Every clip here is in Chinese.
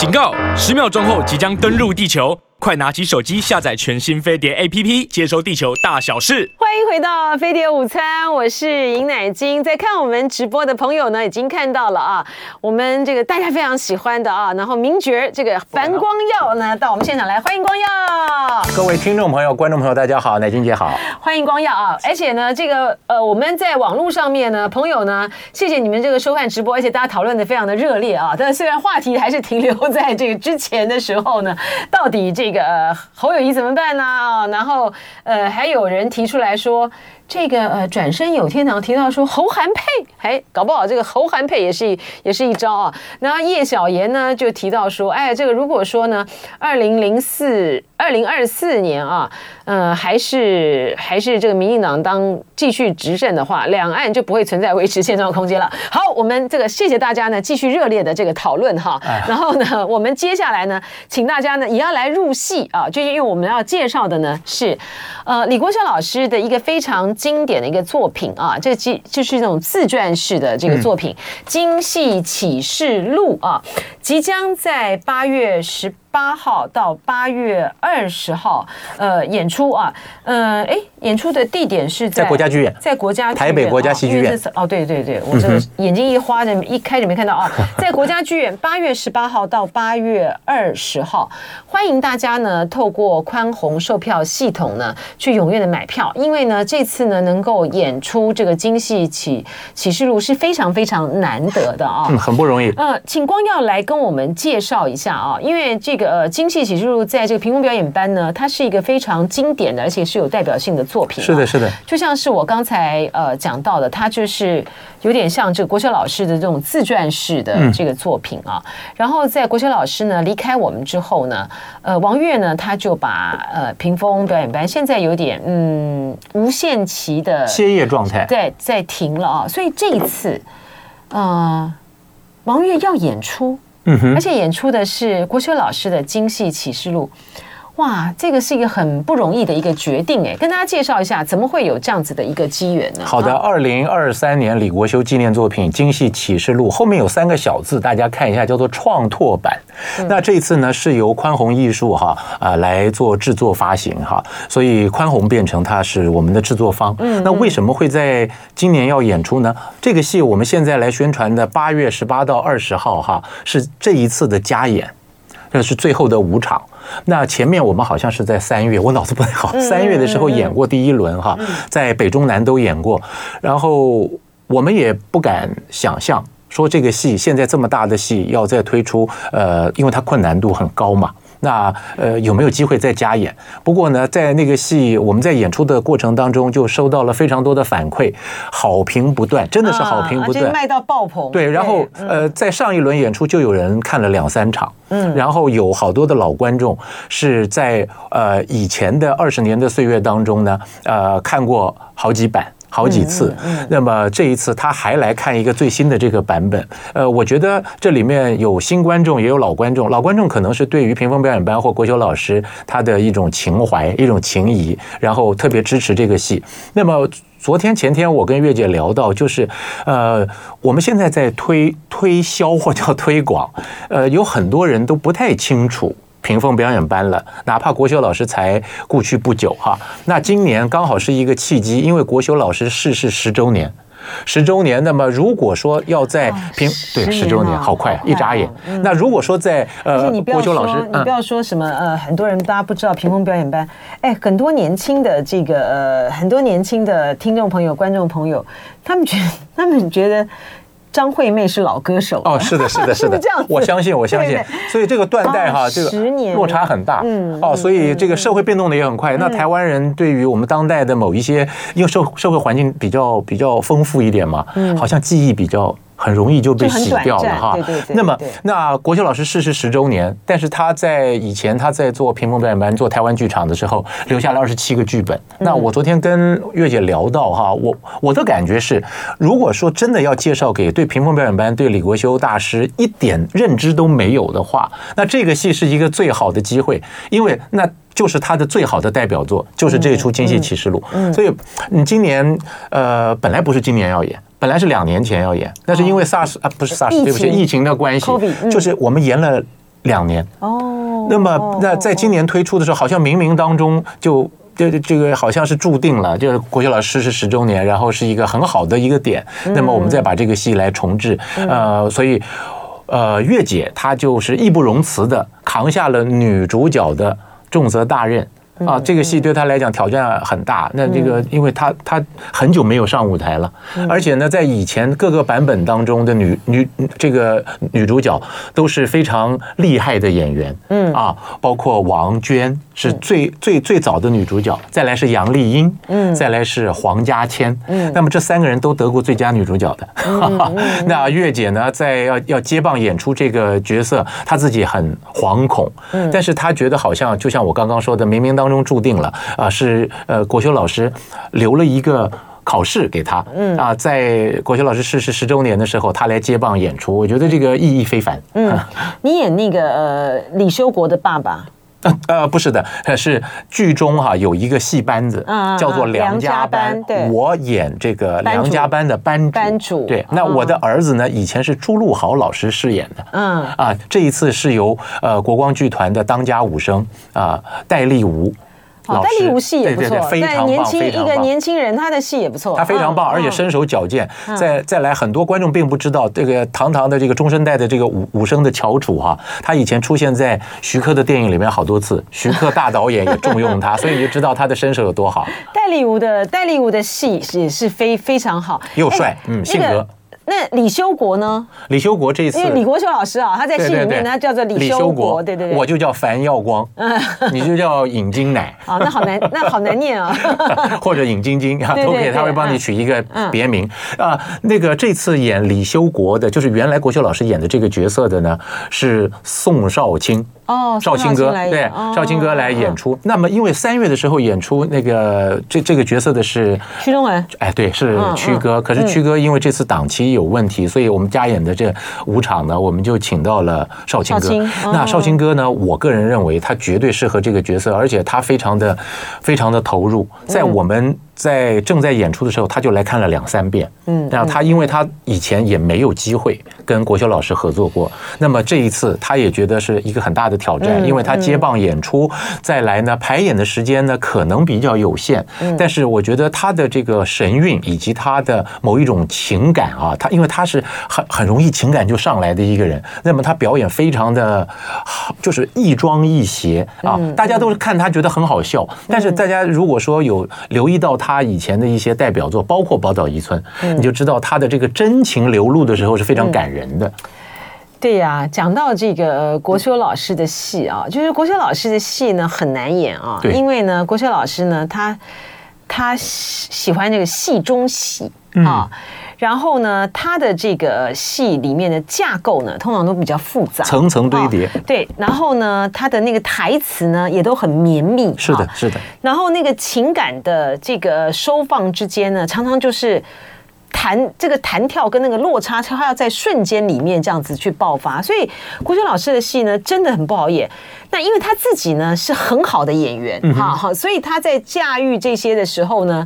警告！十秒钟后即将登陆地球。快拿起手机下载全新飞碟 APP，接收地球大小事。欢迎回到飞碟午餐，我是尹乃金。在看我们直播的朋友呢，已经看到了啊，我们这个大家非常喜欢的啊，然后名角这个樊光耀呢到我们现场来，欢迎光耀。各位听众朋友、观众朋友，大家好，乃金姐好，欢迎光耀啊！而且呢，这个呃，我们在网络上面呢，朋友呢，谢谢你们这个收看直播，而且大家讨论的非常的热烈啊。但虽然话题还是停留在这个之前的时候呢，到底这个。这个，侯友谊怎么办呢？然后呃，还有人提出来说。这个呃，转身有天堂提到说侯韩配，哎，搞不好这个侯韩配也是也是一招啊。然后叶小妍呢就提到说，哎，这个如果说呢，二零零四二零二四年啊，呃，还是还是这个民进党当继续执政的话，两岸就不会存在维持现状的空间了。好，我们这个谢谢大家呢，继续热烈的这个讨论哈。然后呢，我们接下来呢，请大家呢也要来入戏啊，就因为我们要介绍的呢是呃李国修老师的一个非常。经典的一个作品啊，这即就是那种自传式的这个作品《京戏启示录》啊，即将在八月十。八号到八月二十号，呃，演出啊，呃，哎，演出的地点是在，在国家剧院，在国家台北国家戏剧院。哦，对对对，我这个眼睛一花的，一开始没看到啊，在国家剧院，八月十八号到八月二十号，欢迎大家呢透过宽宏售票系统呢去踊跃的买票，因为呢这次呢能够演出这个京戏启启示录是非常非常难得的啊，嗯，很不容易。呃，请光耀来跟我们介绍一下啊，因为这个。这个呃，京戏启示录在这个屏风表演班呢，它是一个非常经典的，而且是有代表性的作品。是的，是的，就像是我刚才呃讲到的，它就是有点像这个国学老师的这种自传式的这个作品啊。嗯、然后在国学老师呢离开我们之后呢，呃，王月呢他就把呃屏风表演班现在有点嗯无限期的歇业状态，对，在停了啊。所以这一次，呃，王月要演出。嗯，而且演出的是国修老师的《京戏启示录》。哇，这个是一个很不容易的一个决定哎，跟大家介绍一下，怎么会有这样子的一个机缘呢？好的，二零二三年李国修纪念作品《京戏启示录》后面有三个小字，大家看一下，叫做创拓版。嗯、那这次呢是由宽宏艺术哈啊来做制作发行哈，所以宽宏变成它是我们的制作方。嗯，那为什么会在今年要演出呢？这个戏我们现在来宣传的八月十八到二十号哈是这一次的加演，这是最后的五场。那前面我们好像是在三月，我脑子不太好。三月的时候演过第一轮哈，在北中南都演过，然后我们也不敢想象说这个戏现在这么大的戏要再推出，呃，因为它困难度很高嘛。那呃有没有机会再加演？不过呢，在那个戏我们在演出的过程当中就收到了非常多的反馈，好评不断，真的是好评不断，卖到爆棚。对，然后呃在上一轮演出就有人看了两三场，嗯，然后有好多的老观众是在呃以前的二十年的岁月当中呢，呃看过好几版。好几次，那么这一次他还来看一个最新的这个版本。呃，我觉得这里面有新观众，也有老观众。老观众可能是对于屏风表演班或国修老师他的一种情怀、一种情谊，然后特别支持这个戏。那么昨天、前天我跟月姐聊到，就是呃，我们现在在推推销或叫推广，呃，有很多人都不太清楚。屏风表演班了，哪怕国修老师才故去不久哈，那今年刚好是一个契机，因为国修老师逝世十周年，十周年，那么如果说要在屏对十周年，好快，一眨眼。那如果说在呃，国修老师，你不要说什么呃，很多人大家不知道屏风表演班，哎，很多年轻的这个呃，很多年轻的听众朋友、观众朋友，他们觉得 他们觉得。张惠妹是老歌手哦，是的，是的，是的，这样我相信，我相信，所以这个断代哈，这个落差很大，嗯，哦，所以这个社会变动的也很快。那台湾人对于我们当代的某一些，因为社社会环境比较比较丰富一点嘛，嗯，好像记忆比较。很容易就被洗掉了哈。对对对。那么，那国修老师逝世十周年，但是他在以前他在做屏风表演班、做台湾剧场的时候，留下了二十七个剧本。那我昨天跟月姐聊到哈，我我的感觉是，如果说真的要介绍给对屏风表演班、对李国修大师一点认知都没有的话，那这个戏是一个最好的机会，因为那就是他的最好的代表作，就是这一出《京戏启示录》。所以你今年呃，本来不是今年要演。本来是两年前要演，那是因为 SARS 啊，不是 SARS，对不起，疫情的关系，就是我们延了两年。哦，那么那在今年推出的时候，好像冥冥当中就。这这个好像是注定了，就是国学老师是十周年，然后是一个很好的一个点。那么我们再把这个戏来重置，呃，所以呃，月姐她就是义不容辞的扛下了女主角的重则大任。啊，这个戏对他来讲挑战很大。那这个，因为他他很久没有上舞台了，而且呢，在以前各个版本当中的女女这个女主角都是非常厉害的演员。嗯啊，包括王娟是最最最早的女主角，再来是杨丽英，嗯，再来是黄嘉千。嗯，那么这三个人都得过最佳女主角的。那月姐呢，在要要接棒演出这个角色，她自己很惶恐，但是她觉得好像就像我刚刚说的，冥冥当中。中注定了啊，是呃，国修老师留了一个考试给他，嗯啊，在国修老师逝世十周年的时候，他来接棒演出，我觉得这个意义非凡。嗯，你演那个呃李修国的爸爸。呃 呃，不是的，是剧中哈有一个戏班子，叫做梁家班。对，我演这个梁家班的班主。班主。对，那我的儿子呢，以前是朱陆豪老师饰演的。嗯。啊，这一次是由呃国光剧团的当家武生啊戴立吾。戴立吾戏也不错，非常年轻一个年轻人，他的戏也不错。他非常棒，而且身手矫健。再再来，很多观众并不知道这个堂堂的这个中生代的这个武武生的翘楚哈，他以前出现在徐克的电影里面好多次，徐克大导演也重用他，所以你就知道他的身手有多好。戴立吾的戴立吾的戏也是非非常好，又帅，嗯，性格。那李修国呢？李修国这一次，因为李国修老师啊，他在戏里面他叫做李修国，对对对，我就叫樊耀光，你就叫尹金乃。啊，那好难，那好难念啊。或者尹晶晶啊，都可以，他会帮你取一个别名啊。那个这次演李修国的，就是原来国修老师演的这个角色的呢，是宋少卿。哦，少卿哥，对，少卿哥来演出。那么因为三月的时候演出那个这这个角色的是屈中文，哎，对，是屈哥。可是屈哥因为这次档期有问题，所以我们加演的这五场呢，我们就请到了少卿哥。那少卿哥呢，我个人认为他绝对适合这个角色，而且他非常的非常的投入，在我们。在正在演出的时候，他就来看了两三遍。嗯，然后他因为他以前也没有机会跟国修老师合作过，那么这一次他也觉得是一个很大的挑战，因为他接棒演出，再来呢排演的时间呢可能比较有限。但是我觉得他的这个神韵以及他的某一种情感啊，他因为他是很很容易情感就上来的一个人，那么他表演非常的，就是亦庄亦谐啊，大家都是看他觉得很好笑。但是大家如果说有留意到他。他以前的一些代表作，包括《宝岛一村》，你就知道他的这个真情流露的时候是非常感人的。对呀，讲到这个国修老师的戏啊，就是国修老师的戏呢很难演啊，因为呢国修老师呢他他喜欢这个戏中戏啊。然后呢，他的这个戏里面的架构呢，通常都比较复杂，层层堆叠。哦。对，然后呢，他的那个台词呢，也都很绵密。是的，是的。然后那个情感的这个收放之间呢，常常就是。弹这个弹跳跟那个落差，它要在瞬间里面这样子去爆发，所以国修老师的戏呢，真的很不好演。那因为他自己呢是很好的演员，哈哈，所以他在驾驭这些的时候呢，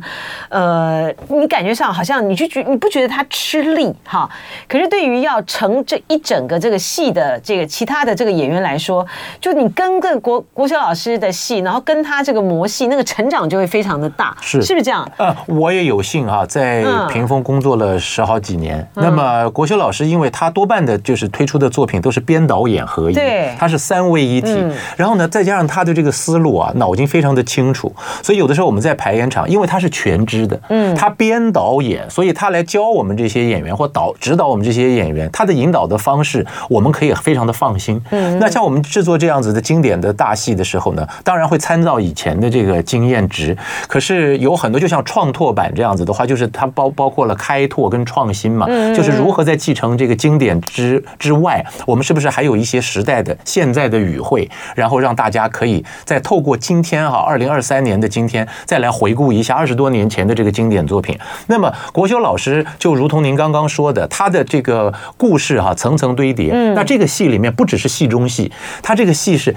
呃，你感觉上好像你就觉你不觉得他吃力哈？可是对于要成这一整个这个戏的这个其他的这个演员来说，就你跟个国国修老师的戏，然后跟他这个模戏，那个成长就会非常的大，是是不是这样？呃，我也有幸啊，在屏风工作了十好几年。那么国修老师，因为他多半的就是推出的作品都是编导演合一，对，他是三位一体。然后呢，再加上他的这个思路啊，脑筋非常的清楚，所以有的时候我们在排演场，因为他是全知的，嗯，他编导演，所以他来教我们这些演员或导指导我们这些演员，他的引导的方式，我们可以非常的放心。嗯，那像我们制作这样子的经典的大戏的时候呢，当然会参照以前的这个经验值，可是有很多就像创拓版这样子的话，就是它包包括了开拓跟创新嘛，就是如何在继承这个经典之之外，我们是不是还有一些时代的现在的语汇？然后让大家可以再透过今天哈，二零二三年的今天，再来回顾一下二十多年前的这个经典作品。那么国修老师就如同您刚刚说的，他的这个故事哈层层堆叠。嗯，那这个戏里面不只是戏中戏，他这个戏是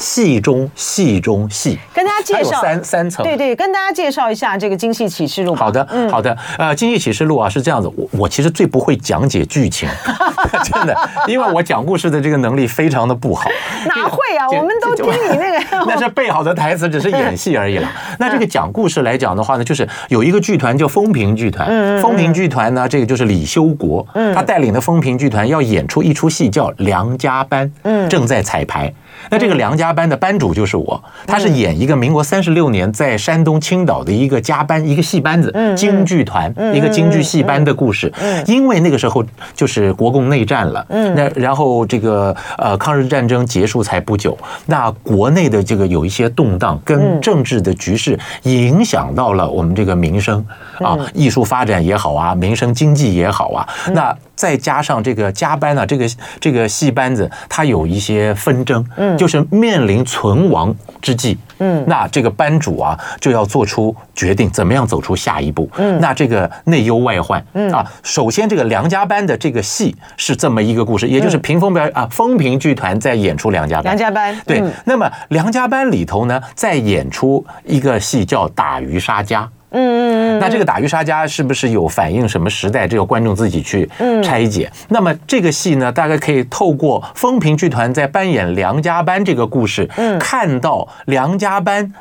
戏中戏中戏。跟大家介绍三三层。对对，跟大家介绍一下这个《京戏启示录》。好的，好的。呃，《京戏启示录》啊是这样子，我我其实最不会讲解剧情，真的，因为我讲故事的这个能力非常的不好。哪会啊？我们都听你那个，那是背好的台词，只是演戏而已了。那这个讲故事来讲的话呢，就是有一个剧团叫风平剧团，风平剧团呢，这个就是李修国，他带领的风平剧团要演出一出戏叫《梁家班》，正在彩排。那这个梁家班的班主就是我，他是演一个民国三十六年在山东青岛的一个家班，一个戏班子，京剧团，一个京剧戏班的故事。因为那个时候就是国共内战了，那然后这个呃抗日战争结束才不久，那国内的这个有一些动荡，跟政治的局势影响到了我们这个民生啊，艺术发展也好啊，民生经济也好啊，那。再加上这个家班呢，这个这个戏班子，它有一些纷争，嗯，就是面临存亡之际，嗯，那这个班主啊就要做出决定，怎么样走出下一步，嗯，那这个内忧外患，嗯。啊，首先这个梁家班的这个戏是这么一个故事，也就是屏风表演啊，风平剧团在演出梁家班，梁家班，对，那么梁家班里头呢，在演出一个戏叫打鱼杀家。嗯嗯嗯，那这个打鱼杀家是不是有反映什么时代？这个观众自己去拆解。那么这个戏呢，大概可以透过风评剧团在扮演梁家班这个故事，看到梁家班，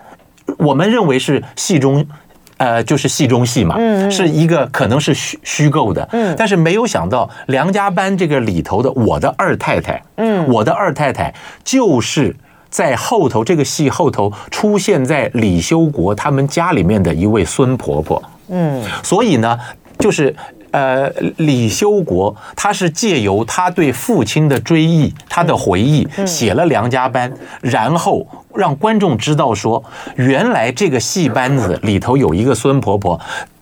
我们认为是戏中，呃，就是戏中戏嘛，是一个可能是虚虚构的，但是没有想到梁家班这个里头的我的二太太，嗯，我的二太太就是。在后头，这个戏后头出现在李修国他们家里面的一位孙婆婆，嗯，所以呢，就是呃，李修国他是借由他对父亲的追忆，他的回忆，写了梁家班，然后让观众知道说，原来这个戏班子里头有一个孙婆婆。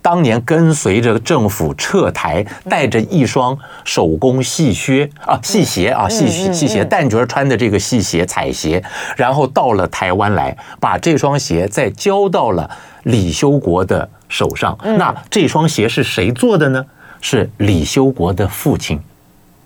当年跟随着政府撤台，带着一双手工细靴啊，细鞋啊，细细细鞋，旦角穿的这个细鞋彩鞋，然后到了台湾来，把这双鞋再交到了李修国的手上。那这双鞋是谁做的呢？是李修国的父亲。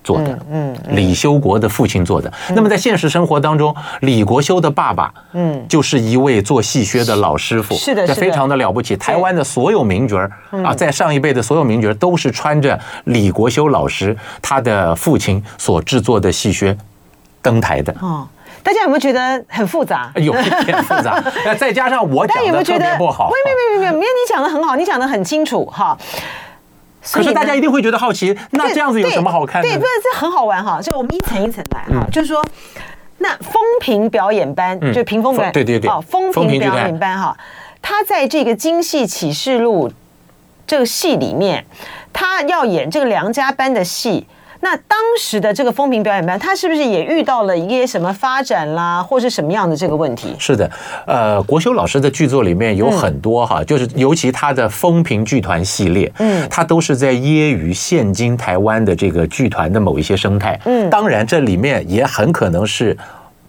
做的，嗯，李修国的父亲做的。那么在现实生活当中，李国修的爸爸，嗯，就是一位做戏靴的老师傅，是的，这非常的了不起。台湾的所有名角儿啊，在上一辈的所有名角儿都是穿着李国修老师他的父亲所制作的戏靴登台的。哦，大家有没有觉得很复杂？有一点复杂。那 再加上我讲的特别不好，没有没有没有没有，没有你讲的很好，你讲的很清楚哈。可是大家一定会觉得好奇，那这样子有什么好看的？对，不是这很好玩哈。就我们一层一层来哈，就是说，那风评表演班，就屏风表演，对对对，哦，风评表演班哈，他在这个《京戏启示录》这个戏里面，他要演这个梁家班的戏。那当时的这个风评表演班，他是不是也遇到了一些什么发展啦，或是什么样的这个问题？是的，呃，国修老师的剧作里面有很多哈，嗯、就是尤其他的风评剧团系列，嗯，他都是在揶揄现今台湾的这个剧团的某一些生态，嗯，当然这里面也很可能是。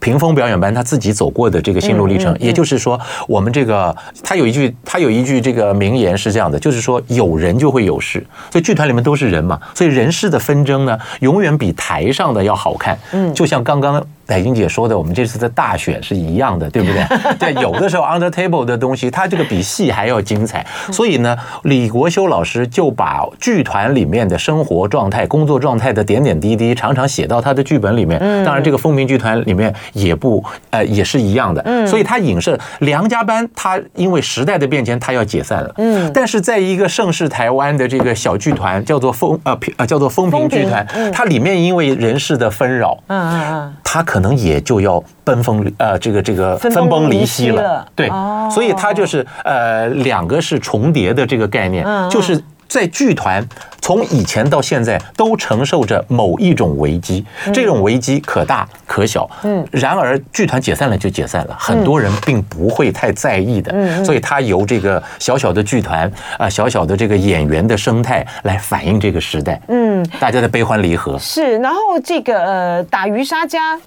屏风表演班他自己走过的这个心路历程，也就是说，我们这个他有一句他有一句这个名言是这样的，就是说有人就会有事，所以剧团里面都是人嘛，所以人事的纷争呢，永远比台上的要好看。嗯，就像刚刚。乃金姐说的，我们这次的大选是一样的，对不对？对，有的时候 under table 的东西，它这个比戏还要精彩。所以呢，李国修老师就把剧团里面的生活状态、工作状态的点点滴滴，常常写到他的剧本里面。当然，这个风平剧团里面也不呃也是一样的。所以他影射梁家班，他因为时代的变迁，他要解散了。嗯。但是在一个盛世台湾的这个小剧团，叫做风呃叫做风平剧团，它里面因为人事的纷扰，嗯嗯嗯，他。可能也就要分崩呃，这个这个分崩离析了，对，所以它就是呃两个是重叠的这个概念，就是在剧团从以前到现在都承受着某一种危机，这种危机可大可小，嗯，然而剧团解散了就解散了，很多人并不会太在意的，所以它由这个小小的剧团啊，小小的这个演员的生态来反映这个时代，嗯，大家的悲欢离合。是，然后这个呃打鱼杀家。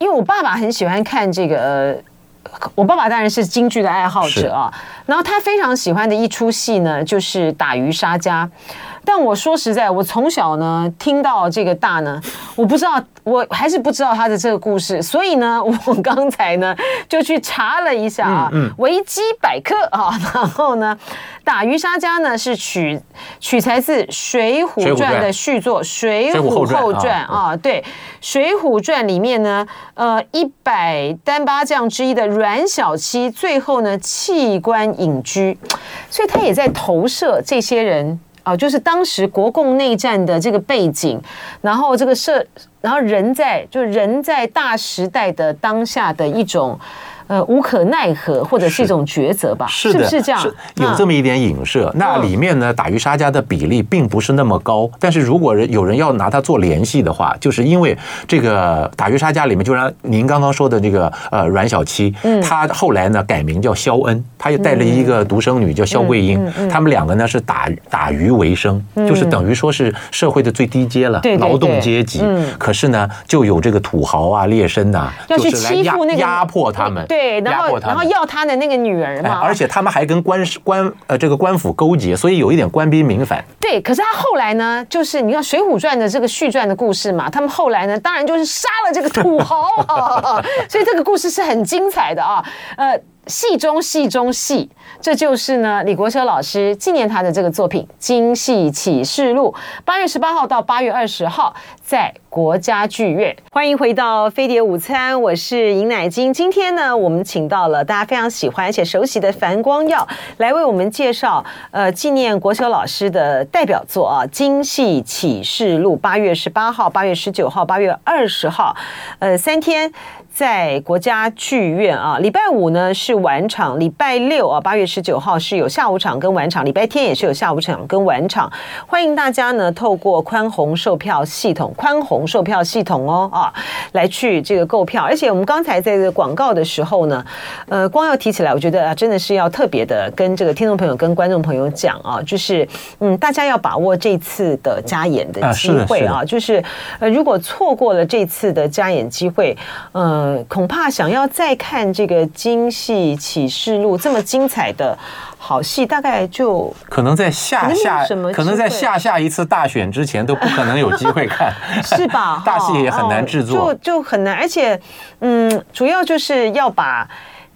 因为我爸爸很喜欢看这个，我爸爸当然是京剧的爱好者啊。然后他非常喜欢的一出戏呢，就是《打渔杀家》。但我说实在，我从小呢听到这个大呢，我不知道，我还是不知道他的这个故事，所以呢，我刚才呢就去查了一下啊，维基百科啊，然后呢，打鱼杀家呢是取取材自《水浒传》的续作《水浒后传》啊，对，《水浒传》里面呢，呃，一百单八将之一的阮小七，最后呢弃官隐居，所以他也在投射这些人。就是当时国共内战的这个背景，然后这个社，然后人在，就人在大时代的当下的一种。呃，无可奈何，或者是一种抉择吧，是，是，的是不是这样？是有这么一点影射。嗯、那里面呢，打鱼杀家的比例并不是那么高。但是如果有人要拿它做联系的话，就是因为这个打鱼杀家里面，就让您刚刚说的这个呃阮小七，嗯，他后来呢改名叫肖恩，他又带了一个独生女叫肖桂英，嗯他们两个呢是打打鱼为生，嗯、就是等于说是社会的最低阶了，对、嗯，劳动阶级。嗯、可是呢，就有这个土豪啊、劣绅呐，要去欺负那个压迫他们。对对，然后然后要他的那个女儿嘛，而且他们还跟官官呃这个官府勾结，所以有一点官逼民反。对，可是他后来呢，就是你看《水浒传》的这个续传的故事嘛，他们后来呢，当然就是杀了这个土豪啊，所以这个故事是很精彩的啊，呃。戏中戏中戏，这就是呢李国修老师纪念他的这个作品《京戏启示录》，八月十八号到八月二十号在国家剧院。欢迎回到飞碟午餐，我是尹乃菁。今天呢，我们请到了大家非常喜欢且熟悉的樊光耀来为我们介绍呃纪念国修老师的代表作啊《京戏启示录》，八月十八号、八月十九号、八月二十号，呃三天。在国家剧院啊，礼拜五呢是晚场，礼拜六啊八月十九号是有下午场跟晚场，礼拜天也是有下午场跟晚场。欢迎大家呢透过宽宏售票系统，宽宏售票系统哦啊来去这个购票。而且我们刚才在这个广告的时候呢，呃，光要提起来，我觉得啊真的是要特别的跟这个听众朋友跟观众朋友讲啊，就是嗯，大家要把握这次的加演的机会啊，就是呃如果错过了这次的加演机会，嗯。恐怕想要再看这个《京戏启示录》这么精彩的好戏，大概就可能在下下可能在下下一次大选之前都不可能有机会看，是吧？大戏也很难制作，就就很难，而且嗯，主要就是要把。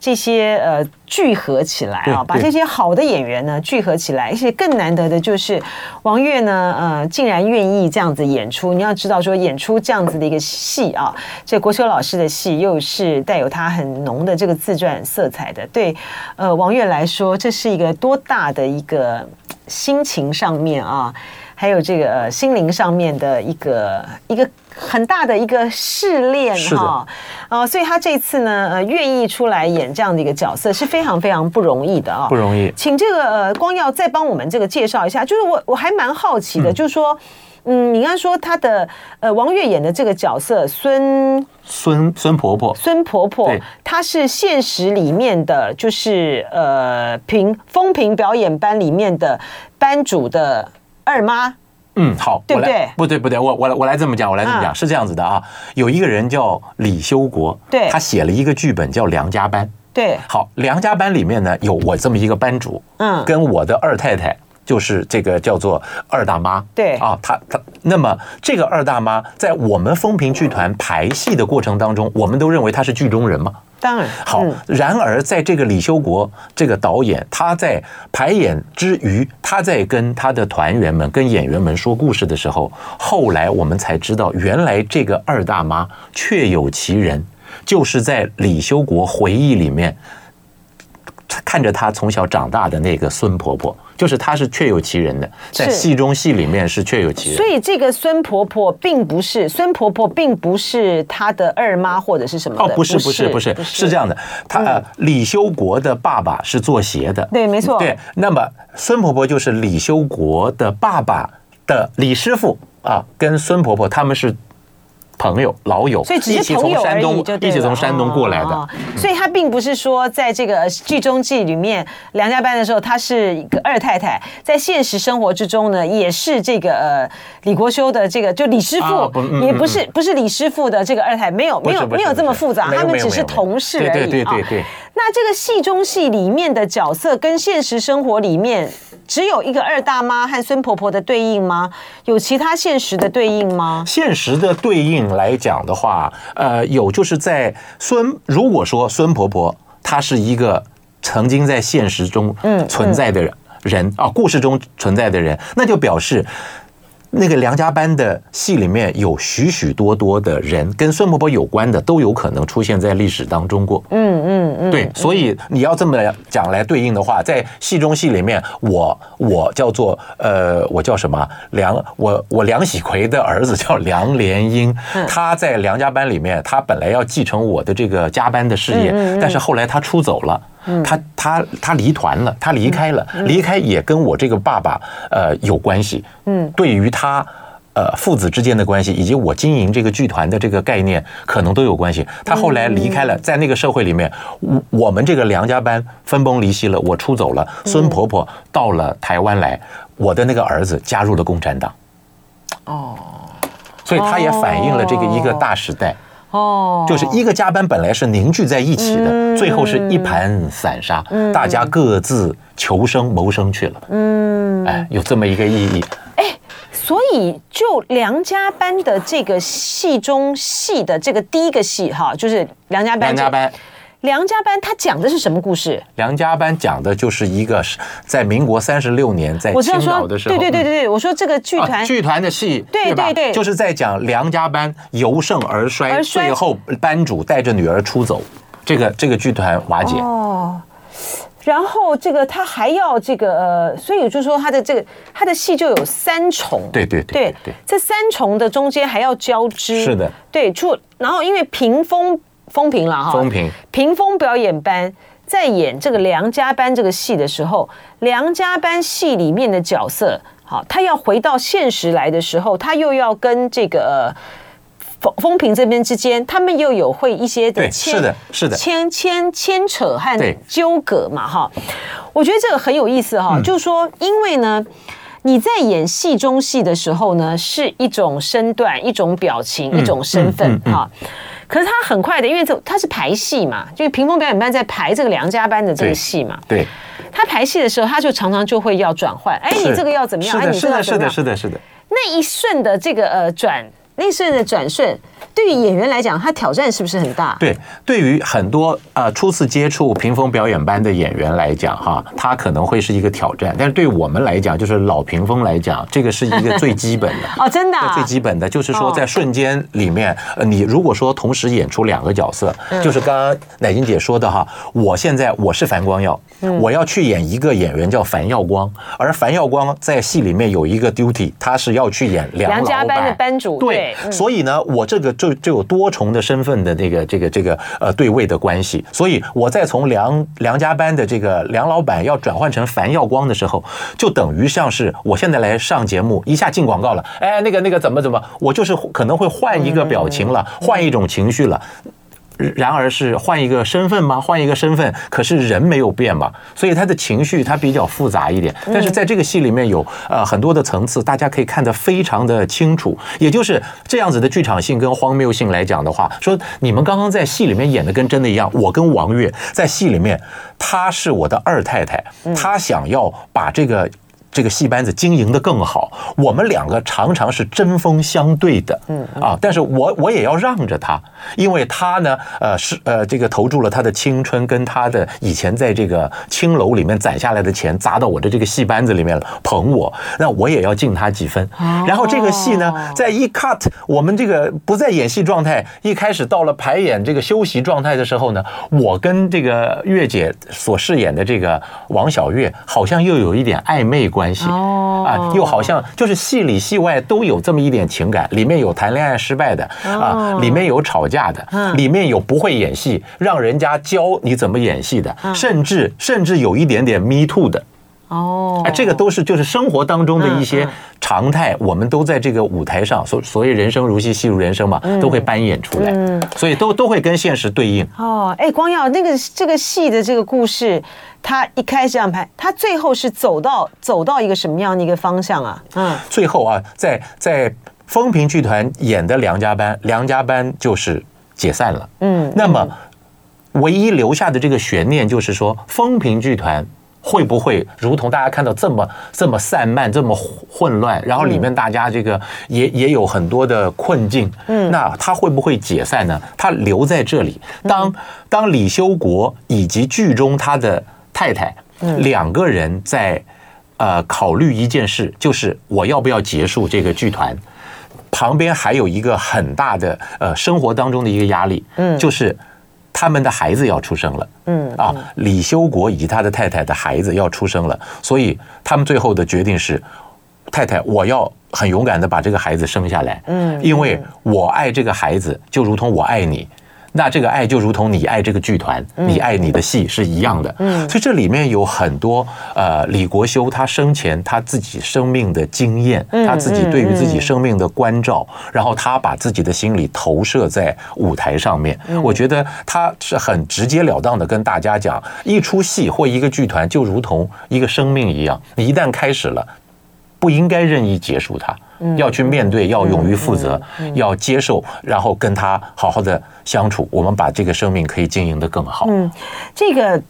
这些呃聚合起来啊，把这些好的演员呢聚合起来，而且更难得的就是王岳呢，呃，竟然愿意这样子演出。你要知道，说演出这样子的一个戏啊，这国修老师的戏又是带有他很浓的这个自传色彩的，对，呃，王岳来说，这是一个多大的一个心情上面啊。还有这个呃心灵上面的一个一个很大的一个试炼哈，啊，所以他这次呢呃愿意出来演这样的一个角色是非常非常不容易的啊，不容易。请这个呃光耀再帮我们这个介绍一下，就是我我还蛮好奇的，就是说嗯，你刚才说他的呃王月演的这个角色孙孙孙婆婆，孙婆婆，她是现实里面的就是呃评风评表演班里面的班主的。二妈，嗯，好，对不对？不对，不对，我我我来这么讲，我来这么讲，啊、是这样子的啊。有一个人叫李修国，对，他写了一个剧本叫《梁家班》，对，好，《梁家班》里面呢有我这么一个班主，嗯，跟我的二太太，就是这个叫做二大妈，对，啊，他他，那么这个二大妈在我们风评剧团排戏的过程当中，我们都认为她是剧中人嘛。当然。好，然而在这个李修国这个导演，他在排演之余，他在跟他的团员们、跟演员们说故事的时候，后来我们才知道，原来这个二大妈确有其人，就是在李修国回忆里面看着他从小长大的那个孙婆婆。就是她是确有其人的，在戏中戏里面是确有其人。所以这个孙婆婆并不是孙婆婆，并不是她的二妈或者是什么的。哦，不是，不是，不是，是这样的。他呃，李修国的爸爸是做鞋的。对，没错。对，那么孙婆婆就是李修国的爸爸的李师傅啊，跟孙婆婆他们是。朋友、老友，所以只是朋友而已，就一起从山东过来的。哦，所以他并不是说在这个剧中剧里面梁家班的时候，他是一个二太太，在现实生活之中呢，也是这个呃李国修的这个就李师傅，也不是不是李师傅的这个二太，没有没有没有这么复杂，他们只是同事而已。对对对对。那这个戏中戏里面的角色跟现实生活里面只有一个二大妈和孙婆婆的对应吗？有其他现实的对应吗？现实的对应来讲的话，呃，有就是在孙，如果说孙婆婆她是一个曾经在现实中存在的人，人啊，故事中存在的人，那就表示。那个梁家班的戏里面有许许多多的人跟孙婆婆有关的，都有可能出现在历史当中过。嗯嗯嗯，对，所以你要这么讲来对应的话，在戏中戏里面，我我叫做呃，我叫什么梁？我我梁喜奎的儿子叫梁连英，他在梁家班里面，他本来要继承我的这个家班的事业，但是后来他出走了。他他他离团了，他离开了，离开也跟我这个爸爸呃有关系。嗯，对于他呃父子之间的关系，以及我经营这个剧团的这个概念，可能都有关系。他后来离开了，在那个社会里面，我我们这个梁家班分崩离析了，我出走了，孙婆婆到了台湾来，我的那个儿子加入了共产党。哦，所以他也反映了这个一个大时代。哦，就是一个加班本来是凝聚在一起的，最后是一盘散沙，大家各自求生谋生去了。嗯，哎，有这么一个意义。哎，所以就梁家班的这个戏中戏的这个第一个戏哈，就是梁家班。梁家班。梁家班他讲的是什么故事？梁家班讲的就是一个在民国三十六年在青岛的时候，对对对对对，我说这个剧团剧团的戏，对对对，就是在讲梁家班由盛而衰，最后班主带着女儿出走，这个这个剧团瓦解。哦，然后这个他还要这个呃，所以就是说他的这个他的戏就有三重，对对对对，这三重的中间还要交织，是的，对，出然后因为屏风。风评了哈，风评。屏风表演班在演这个梁家班这个戏的时候，梁家班戏里面的角色，好，他要回到现实来的时候，他又要跟这个风风评这边之间，他们又有会一些的牵，是的，是的，牵牵牵扯和纠葛嘛，哈。我觉得这个很有意思哈，就是说，因为呢，你在演戏中戏的时候呢，是一种身段、一种表情、一种身份哈。可是他很快的，因为这他是排戏嘛，就是屏风表演班在排这个梁家班的这个戏嘛。对，他排戏的时候，他就常常就会要转换。哎，你这个要怎么样？哎，你这个要怎么样？是的，是的，是的。那一瞬的这个呃转。那一瞬的转瞬，对于演员来讲，他挑战是不是很大？对，对于很多呃初次接触屏风表演班的演员来讲，哈，他可能会是一个挑战。但是对我们来讲，就是老屏风来讲，这个是一个最基本的 哦，真的、啊、最基本的，就是说在瞬间里面，呃，你如果说同时演出两个角色，就是刚刚乃金姐说的哈，我现在我是樊光耀，我要去演一个演员叫樊耀光，而樊耀光在戏里面有一个 duty，他是要去演梁老板班的班主，对。所以呢，我这个就就有多重的身份的这个这个这个呃对位的关系。所以我在从梁梁家班的这个梁老板要转换成樊耀光的时候，就等于像是我现在来上节目，一下进广告了，哎，那个那个怎么怎么，我就是可能会换一个表情了，换一种情绪了。然而是换一个身份吗？换一个身份，可是人没有变嘛，所以他的情绪他比较复杂一点。但是在这个戏里面有呃很多的层次，大家可以看得非常的清楚。也就是这样子的剧场性跟荒谬性来讲的话，说你们刚刚在戏里面演的跟真的一样。我跟王月在戏里面，她是我的二太太，她想要把这个。这个戏班子经营的更好，我们两个常常是针锋相对的，嗯啊，但是我我也要让着他，因为他呢，呃是呃这个投注了他的青春跟他的以前在这个青楼里面攒下来的钱砸到我的这个戏班子里面了，捧我，那我也要敬他几分。然后这个戏呢，在一 cut 我们这个不在演戏状态，一开始到了排演这个休息状态的时候呢，我跟这个月姐所饰演的这个王小月好像又有一点暧昧关系。关系。啊，又好像就是戏里戏外都有这么一点情感，里面有谈恋爱失败的啊，里面有吵架的，里面有不会演戏，让人家教你怎么演戏的，甚至甚至有一点点 me too 的哦，哎，这个都是就是生活当中的一些常态，我们都在这个舞台上，所所谓人生如戏，戏如人生嘛，都会扮演出来，所以都都会跟现实对应哦。哎，光耀那个这个戏的这个故事。他一开始这样拍，他最后是走到走到一个什么样的一个方向啊？嗯，最后啊，在在风评剧团演的梁家班，梁家班就是解散了。嗯，那么唯一留下的这个悬念就是说，风评剧团会不会如同大家看到这么这么散漫、这么混乱，然后里面大家这个也也有很多的困境，嗯，那他会不会解散呢？他留在这里，当当李修国以及剧中他的太太嗯两个人在呃考虑一件事，就是我要不要结束这个剧团？旁边还有一个很大的呃生活当中的一个压力，嗯，就是。他们的孩子要出生了，嗯啊，李修国以及他的太太的孩子要出生了，所以他们最后的决定是，太太，我要很勇敢的把这个孩子生下来，嗯，因为我爱这个孩子，就如同我爱你。那这个爱就如同你爱这个剧团，你爱你的戏是一样的。嗯，所以这里面有很多呃，李国修他生前他自己生命的经验，他自己对于自己生命的关照，然后他把自己的心理投射在舞台上面。我觉得他是很直截了当的跟大家讲，一出戏或一个剧团就如同一个生命一样，你一旦开始了，不应该任意结束它。要去面对，要勇于负责，要接受，然后跟他好好的相处。我们把这个生命可以经营的更好。嗯，这个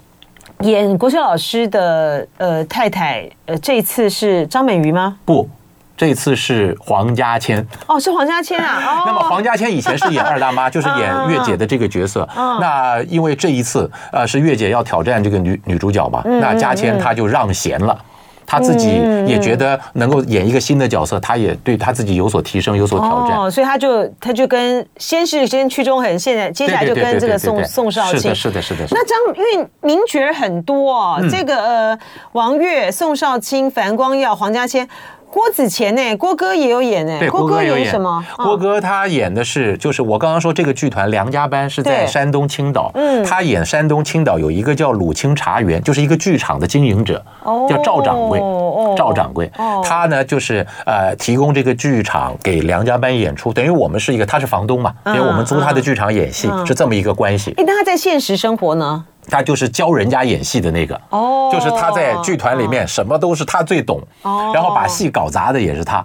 演国学老师的呃太太呃，这次是张美瑜吗？不，这次是黄家千。哦，是黄家千啊。哦。那么黄家千以前是演二大妈，就是演月姐的这个角色。那因为这一次呃是月姐要挑战这个女女主角嘛，那家千她就让贤了。他自己也觉得能够演一个新的角色，他也对他自己有所提升，有所挑战。哦，所以他就他就跟先是先屈中恒，现在接下来就跟这个宋宋少卿。是的，是的，是的。那张因为名角很多哦，这个呃王月、宋少卿、樊光耀、黄家千。郭子乾呢？郭哥也有演呢。对，郭哥有演什么？郭哥他演的是，就是我刚刚说这个剧团梁家班是在山东青岛。嗯，他演山东青岛有一个叫鲁青茶园，就是一个剧场的经营者，叫赵掌柜。赵掌柜，他呢就是呃提供这个剧场给梁家班演出，等于我们是一个，他是房东嘛，因为我们租他的剧场演戏，是这么一个关系。哎，那他在现实生活呢？他就是教人家演戏的那个，哦，就是他在剧团里面什么都是他最懂，哦，然后把戏搞砸的也是他，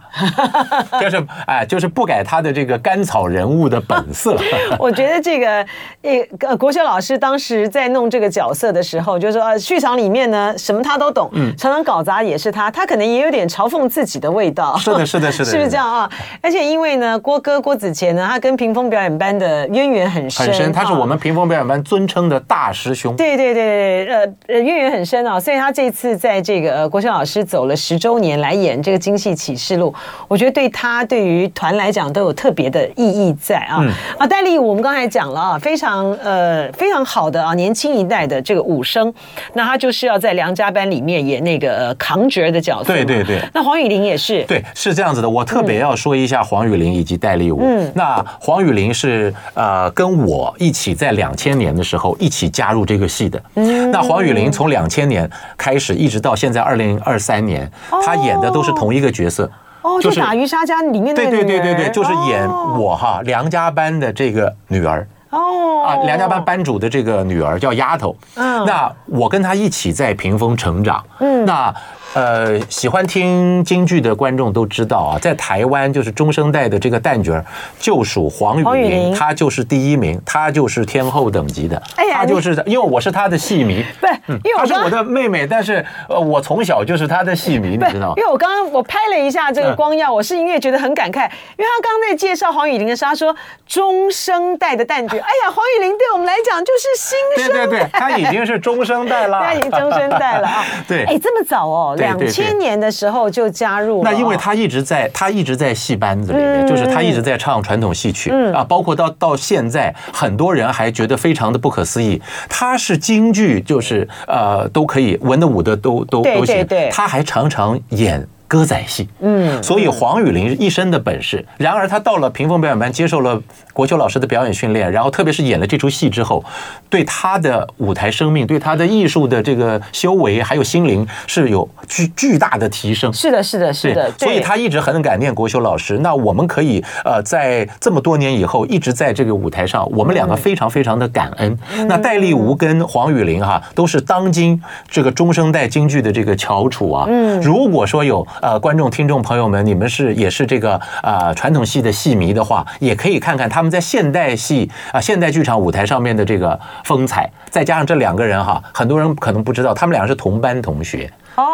就是哎，就是不改他的这个甘草人物的本色。我觉得这个呃，国学老师当时在弄这个角色的时候，就是说剧场里面呢什么他都懂，嗯，常常搞砸也是他，他可能也有点嘲讽自己的味道。是的，是的，是的，是不是这样啊？而且因为呢，郭哥郭子乾呢，他跟屏风表演班的渊源很深，很深，他是我们屏风表演班尊称的大师兄。对对对，对呃，渊源很深啊，所以他这次在这个呃国轩老师走了十周年来演这个《京戏启示录》，我觉得对他对于团来讲都有特别的意义在啊。嗯、啊，戴丽我们刚才讲了啊，非常呃非常好的啊，年轻一代的这个武生，那他就是要在梁家班里面演那个、呃、扛角的角色。对对对。那黄雨玲也是。对，是这样子的。我特别要说一下黄雨玲以及戴丽武。嗯。那黄雨玲是呃跟我一起在两千年的时候一起加入这个戏的。嗯，那黄雨玲从两千年开始一直到现在二零二三年，她演的都是同一个角色，哦，就是打渔杀家里面的对对对对对，就是演我哈梁家班的这个女儿。哦。啊，梁家班班主的这个女儿叫丫头，嗯，那我跟她一起在屏风成长，嗯，那。呃，喜欢听京剧的观众都知道啊，在台湾就是中生代的这个旦角就属黄雨玲，她就是第一名，她就是天后等级的。哎呀，她就是因为我是她的戏迷，不是，因为我是我的妹妹，但是呃，我从小就是她的戏迷，你知道吗？因为我刚刚我拍了一下这个光耀，我是因为觉得很感慨，因为他刚刚在介绍黄雨玲的时候，他说中生代的旦角，哎呀，黄雨玲对我们来讲就是新生，对对对，她已经是中生代了，她已经中生代了啊，对，哎，这么早哦。两千年的时候就加入了，那因为他一直在，他一直在戏班子里面，就是他一直在唱传统戏曲啊，包括到到现在，很多人还觉得非常的不可思议。他是京剧，就是呃都可以文的武的都都都行，他还常常演歌仔戏，嗯，所以黄雨玲一身的本事。然而他到了屏风表演班，接受了国修老师的表演训练，然后特别是演了这出戏之后，对他的舞台生命，对他的艺术的这个修为，还有心灵是有巨巨大的提升。是的，是的，是的。所以他一直很感念国修老师。那我们可以呃，在这么多年以后，一直在这个舞台上，我们两个非常非常的感恩。那戴立吾跟黄雨玲哈，都是当今这个中生代京剧的这个翘楚啊。嗯，如果说有。呃观众听众朋友们，你们是也是这个啊、呃、传统戏的戏迷的话，也可以看看他们在现代戏啊、现代剧场舞台上面的这个风采，再加上这两个人哈，很多人可能不知道，他们俩是同班同学。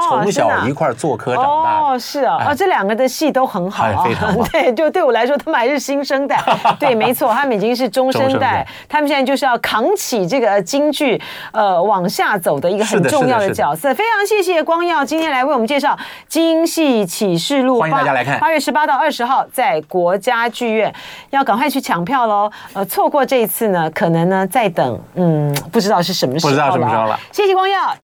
从小一块做科长大哦，是啊，啊，这两个的戏都很好啊，非常好。对，就对我来说，他们还是新生代。对，没错，他们已经是中生代，他们现在就是要扛起这个京剧呃往下走的一个很重要的角色。非常谢谢光耀今天来为我们介绍《京戏启示录》，欢迎大家来看。八月十八到二十号在国家剧院，要赶快去抢票喽。呃，错过这一次呢，可能呢再等，嗯，不知道是什么时候了。不知道什么时候了。谢谢光耀。